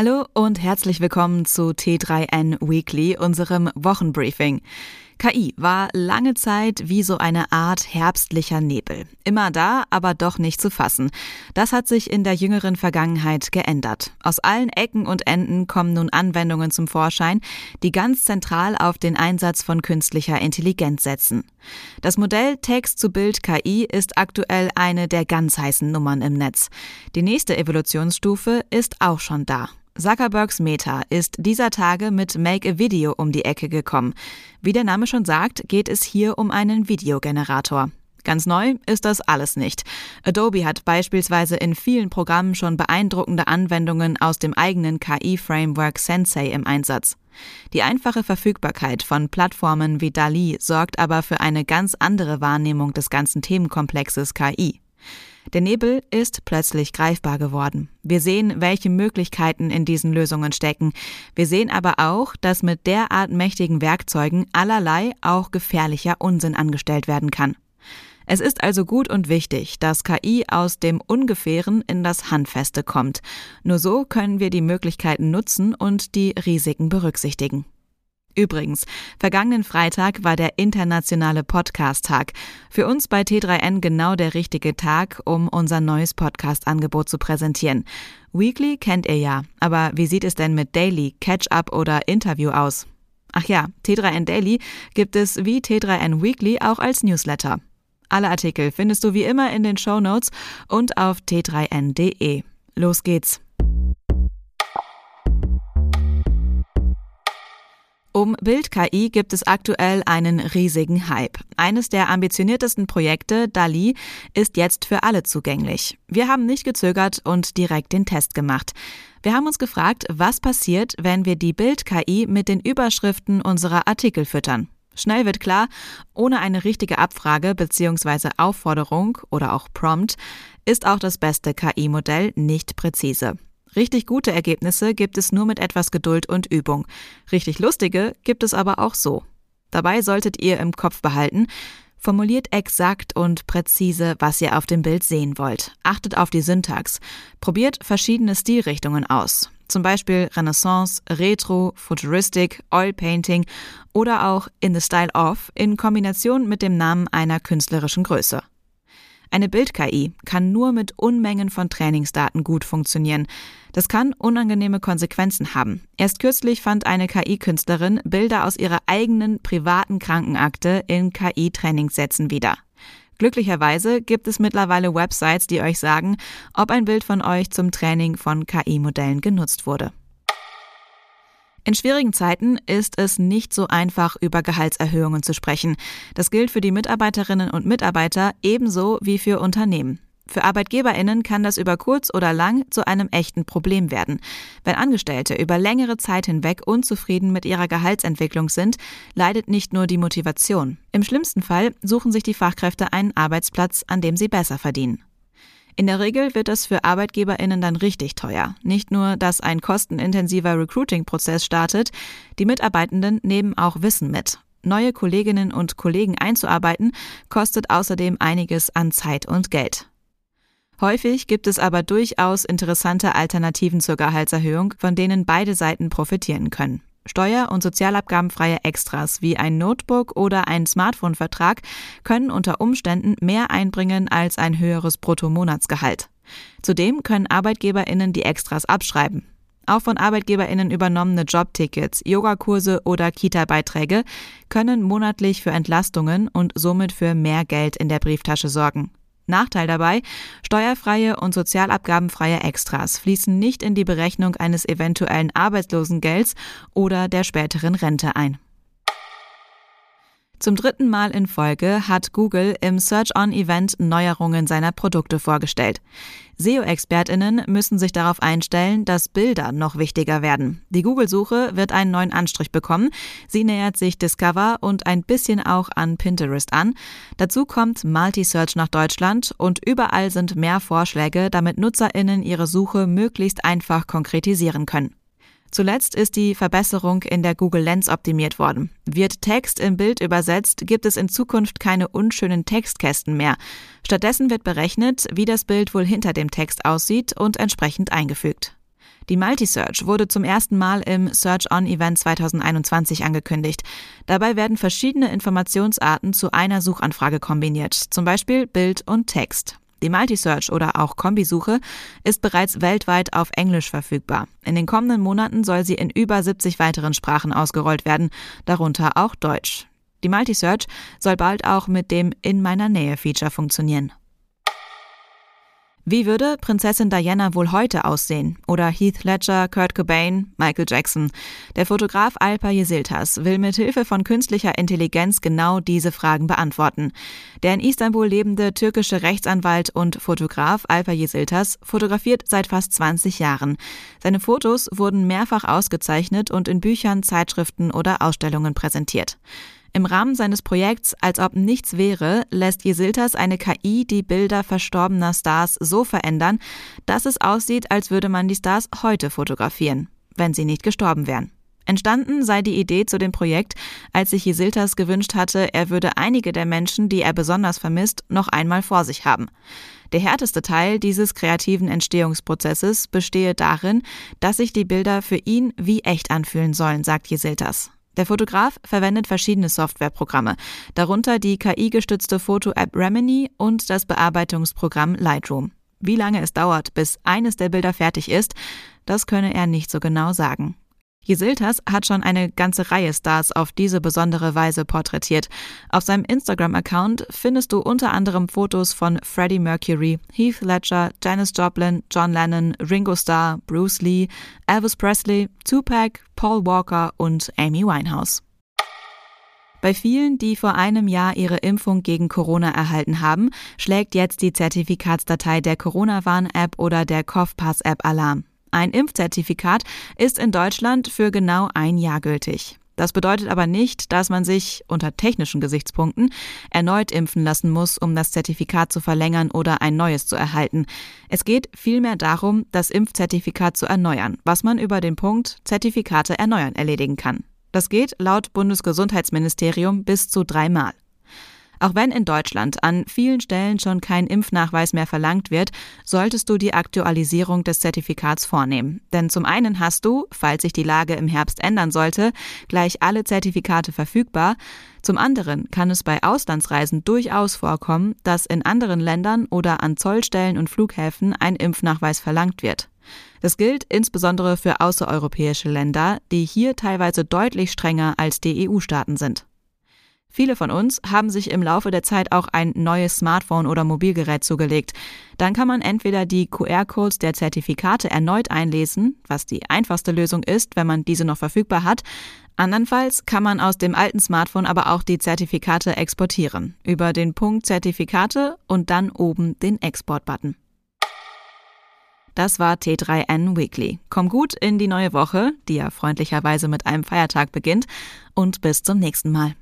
Hallo und herzlich willkommen zu T3N Weekly, unserem Wochenbriefing. KI war lange Zeit wie so eine Art herbstlicher Nebel. Immer da, aber doch nicht zu fassen. Das hat sich in der jüngeren Vergangenheit geändert. Aus allen Ecken und Enden kommen nun Anwendungen zum Vorschein, die ganz zentral auf den Einsatz von künstlicher Intelligenz setzen. Das Modell Text zu Bild KI ist aktuell eine der ganz heißen Nummern im Netz. Die nächste Evolutionsstufe ist auch schon da. Zuckerbergs Meta ist dieser Tage mit Make a Video um die Ecke gekommen. Wie der Name schon sagt, geht es hier um einen Videogenerator. Ganz neu ist das alles nicht. Adobe hat beispielsweise in vielen Programmen schon beeindruckende Anwendungen aus dem eigenen KI-Framework Sensei im Einsatz. Die einfache Verfügbarkeit von Plattformen wie DALI sorgt aber für eine ganz andere Wahrnehmung des ganzen Themenkomplexes KI. Der Nebel ist plötzlich greifbar geworden. Wir sehen, welche Möglichkeiten in diesen Lösungen stecken. Wir sehen aber auch, dass mit derart mächtigen Werkzeugen allerlei auch gefährlicher Unsinn angestellt werden kann. Es ist also gut und wichtig, dass KI aus dem Ungefähren in das Handfeste kommt. Nur so können wir die Möglichkeiten nutzen und die Risiken berücksichtigen. Übrigens, vergangenen Freitag war der internationale Podcast-Tag. Für uns bei T3N genau der richtige Tag, um unser neues Podcast-Angebot zu präsentieren. Weekly kennt ihr ja, aber wie sieht es denn mit Daily, Catch-up oder Interview aus? Ach ja, T3N Daily gibt es wie T3N Weekly auch als Newsletter. Alle Artikel findest du wie immer in den Show Notes und auf t3n.de. Los geht's! Um Bild-KI gibt es aktuell einen riesigen Hype. Eines der ambitioniertesten Projekte, DALI, ist jetzt für alle zugänglich. Wir haben nicht gezögert und direkt den Test gemacht. Wir haben uns gefragt, was passiert, wenn wir die Bild-KI mit den Überschriften unserer Artikel füttern. Schnell wird klar, ohne eine richtige Abfrage bzw. Aufforderung oder auch Prompt ist auch das beste KI-Modell nicht präzise. Richtig gute Ergebnisse gibt es nur mit etwas Geduld und Übung. Richtig lustige gibt es aber auch so. Dabei solltet ihr im Kopf behalten, Formuliert exakt und präzise, was ihr auf dem Bild sehen wollt. Achtet auf die Syntax. Probiert verschiedene Stilrichtungen aus. Zum Beispiel Renaissance, Retro, Futuristic, Oil Painting oder auch In the Style of in Kombination mit dem Namen einer künstlerischen Größe. Eine Bild-KI kann nur mit Unmengen von Trainingsdaten gut funktionieren. Das kann unangenehme Konsequenzen haben. Erst kürzlich fand eine KI-Künstlerin Bilder aus ihrer eigenen privaten Krankenakte in KI-Trainingssätzen wieder. Glücklicherweise gibt es mittlerweile Websites, die euch sagen, ob ein Bild von euch zum Training von KI-Modellen genutzt wurde. In schwierigen Zeiten ist es nicht so einfach, über Gehaltserhöhungen zu sprechen. Das gilt für die Mitarbeiterinnen und Mitarbeiter ebenso wie für Unternehmen. Für Arbeitgeberinnen kann das über kurz oder lang zu einem echten Problem werden. Wenn Angestellte über längere Zeit hinweg unzufrieden mit ihrer Gehaltsentwicklung sind, leidet nicht nur die Motivation. Im schlimmsten Fall suchen sich die Fachkräfte einen Arbeitsplatz, an dem sie besser verdienen. In der Regel wird das für ArbeitgeberInnen dann richtig teuer. Nicht nur, dass ein kostenintensiver Recruiting-Prozess startet, die Mitarbeitenden nehmen auch Wissen mit. Neue Kolleginnen und Kollegen einzuarbeiten, kostet außerdem einiges an Zeit und Geld. Häufig gibt es aber durchaus interessante Alternativen zur Gehaltserhöhung, von denen beide Seiten profitieren können. Steuer- und sozialabgabenfreie Extras wie ein Notebook oder ein Smartphone-Vertrag können unter Umständen mehr einbringen als ein höheres Bruttomonatsgehalt. Zudem können ArbeitgeberInnen die Extras abschreiben. Auch von ArbeitgeberInnen übernommene Jobtickets, Yogakurse oder Kita-Beiträge können monatlich für Entlastungen und somit für mehr Geld in der Brieftasche sorgen. Nachteil dabei, steuerfreie und sozialabgabenfreie Extras fließen nicht in die Berechnung eines eventuellen Arbeitslosengelds oder der späteren Rente ein. Zum dritten Mal in Folge hat Google im Search-on-Event Neuerungen seiner Produkte vorgestellt. SEO-ExpertInnen müssen sich darauf einstellen, dass Bilder noch wichtiger werden. Die Google-Suche wird einen neuen Anstrich bekommen. Sie nähert sich Discover und ein bisschen auch an Pinterest an. Dazu kommt Multi-Search nach Deutschland und überall sind mehr Vorschläge, damit NutzerInnen ihre Suche möglichst einfach konkretisieren können. Zuletzt ist die Verbesserung in der Google Lens optimiert worden. Wird Text im Bild übersetzt, gibt es in Zukunft keine unschönen Textkästen mehr. Stattdessen wird berechnet, wie das Bild wohl hinter dem Text aussieht und entsprechend eingefügt. Die Multisearch wurde zum ersten Mal im Search On Event 2021 angekündigt. Dabei werden verschiedene Informationsarten zu einer Suchanfrage kombiniert, zum Beispiel Bild und Text. Die Multisearch oder auch Kombisuche ist bereits weltweit auf Englisch verfügbar. In den kommenden Monaten soll sie in über 70 weiteren Sprachen ausgerollt werden, darunter auch Deutsch. Die Multisearch soll bald auch mit dem In meiner Nähe Feature funktionieren. Wie würde Prinzessin Diana wohl heute aussehen? Oder Heath Ledger, Kurt Cobain, Michael Jackson? Der Fotograf Alpa Yesiltas will mit Hilfe von künstlicher Intelligenz genau diese Fragen beantworten. Der in Istanbul lebende türkische Rechtsanwalt und Fotograf Alpa Yesiltas fotografiert seit fast 20 Jahren. Seine Fotos wurden mehrfach ausgezeichnet und in Büchern, Zeitschriften oder Ausstellungen präsentiert. Im Rahmen seines Projekts Als ob nichts wäre, lässt Jesiltas eine KI die Bilder verstorbener Stars so verändern, dass es aussieht, als würde man die Stars heute fotografieren, wenn sie nicht gestorben wären. Entstanden sei die Idee zu dem Projekt, als sich Jesiltas gewünscht hatte, er würde einige der Menschen, die er besonders vermisst, noch einmal vor sich haben. Der härteste Teil dieses kreativen Entstehungsprozesses bestehe darin, dass sich die Bilder für ihn wie echt anfühlen sollen, sagt Jesiltas. Der Fotograf verwendet verschiedene Softwareprogramme, darunter die KI-gestützte Foto-App Remini und das Bearbeitungsprogramm Lightroom. Wie lange es dauert, bis eines der Bilder fertig ist, das könne er nicht so genau sagen. Jesiltas hat schon eine ganze Reihe Stars auf diese besondere Weise porträtiert. Auf seinem Instagram-Account findest du unter anderem Fotos von Freddie Mercury, Heath Ledger, Janis Joplin, John Lennon, Ringo Starr, Bruce Lee, Elvis Presley, Tupac, Paul Walker und Amy Winehouse. Bei vielen, die vor einem Jahr ihre Impfung gegen Corona erhalten haben, schlägt jetzt die Zertifikatsdatei der Corona-Warn-App oder der CoughPass-App Alarm. Ein Impfzertifikat ist in Deutschland für genau ein Jahr gültig. Das bedeutet aber nicht, dass man sich unter technischen Gesichtspunkten erneut impfen lassen muss, um das Zertifikat zu verlängern oder ein neues zu erhalten. Es geht vielmehr darum, das Impfzertifikat zu erneuern, was man über den Punkt Zertifikate erneuern erledigen kann. Das geht laut Bundesgesundheitsministerium bis zu dreimal. Auch wenn in Deutschland an vielen Stellen schon kein Impfnachweis mehr verlangt wird, solltest du die Aktualisierung des Zertifikats vornehmen. Denn zum einen hast du, falls sich die Lage im Herbst ändern sollte, gleich alle Zertifikate verfügbar. Zum anderen kann es bei Auslandsreisen durchaus vorkommen, dass in anderen Ländern oder an Zollstellen und Flughäfen ein Impfnachweis verlangt wird. Das gilt insbesondere für außereuropäische Länder, die hier teilweise deutlich strenger als die EU-Staaten sind. Viele von uns haben sich im Laufe der Zeit auch ein neues Smartphone oder Mobilgerät zugelegt. Dann kann man entweder die QR-Codes der Zertifikate erneut einlesen, was die einfachste Lösung ist, wenn man diese noch verfügbar hat. Andernfalls kann man aus dem alten Smartphone aber auch die Zertifikate exportieren, über den Punkt Zertifikate und dann oben den Export-Button. Das war T3N Weekly. Komm gut in die neue Woche, die ja freundlicherweise mit einem Feiertag beginnt, und bis zum nächsten Mal.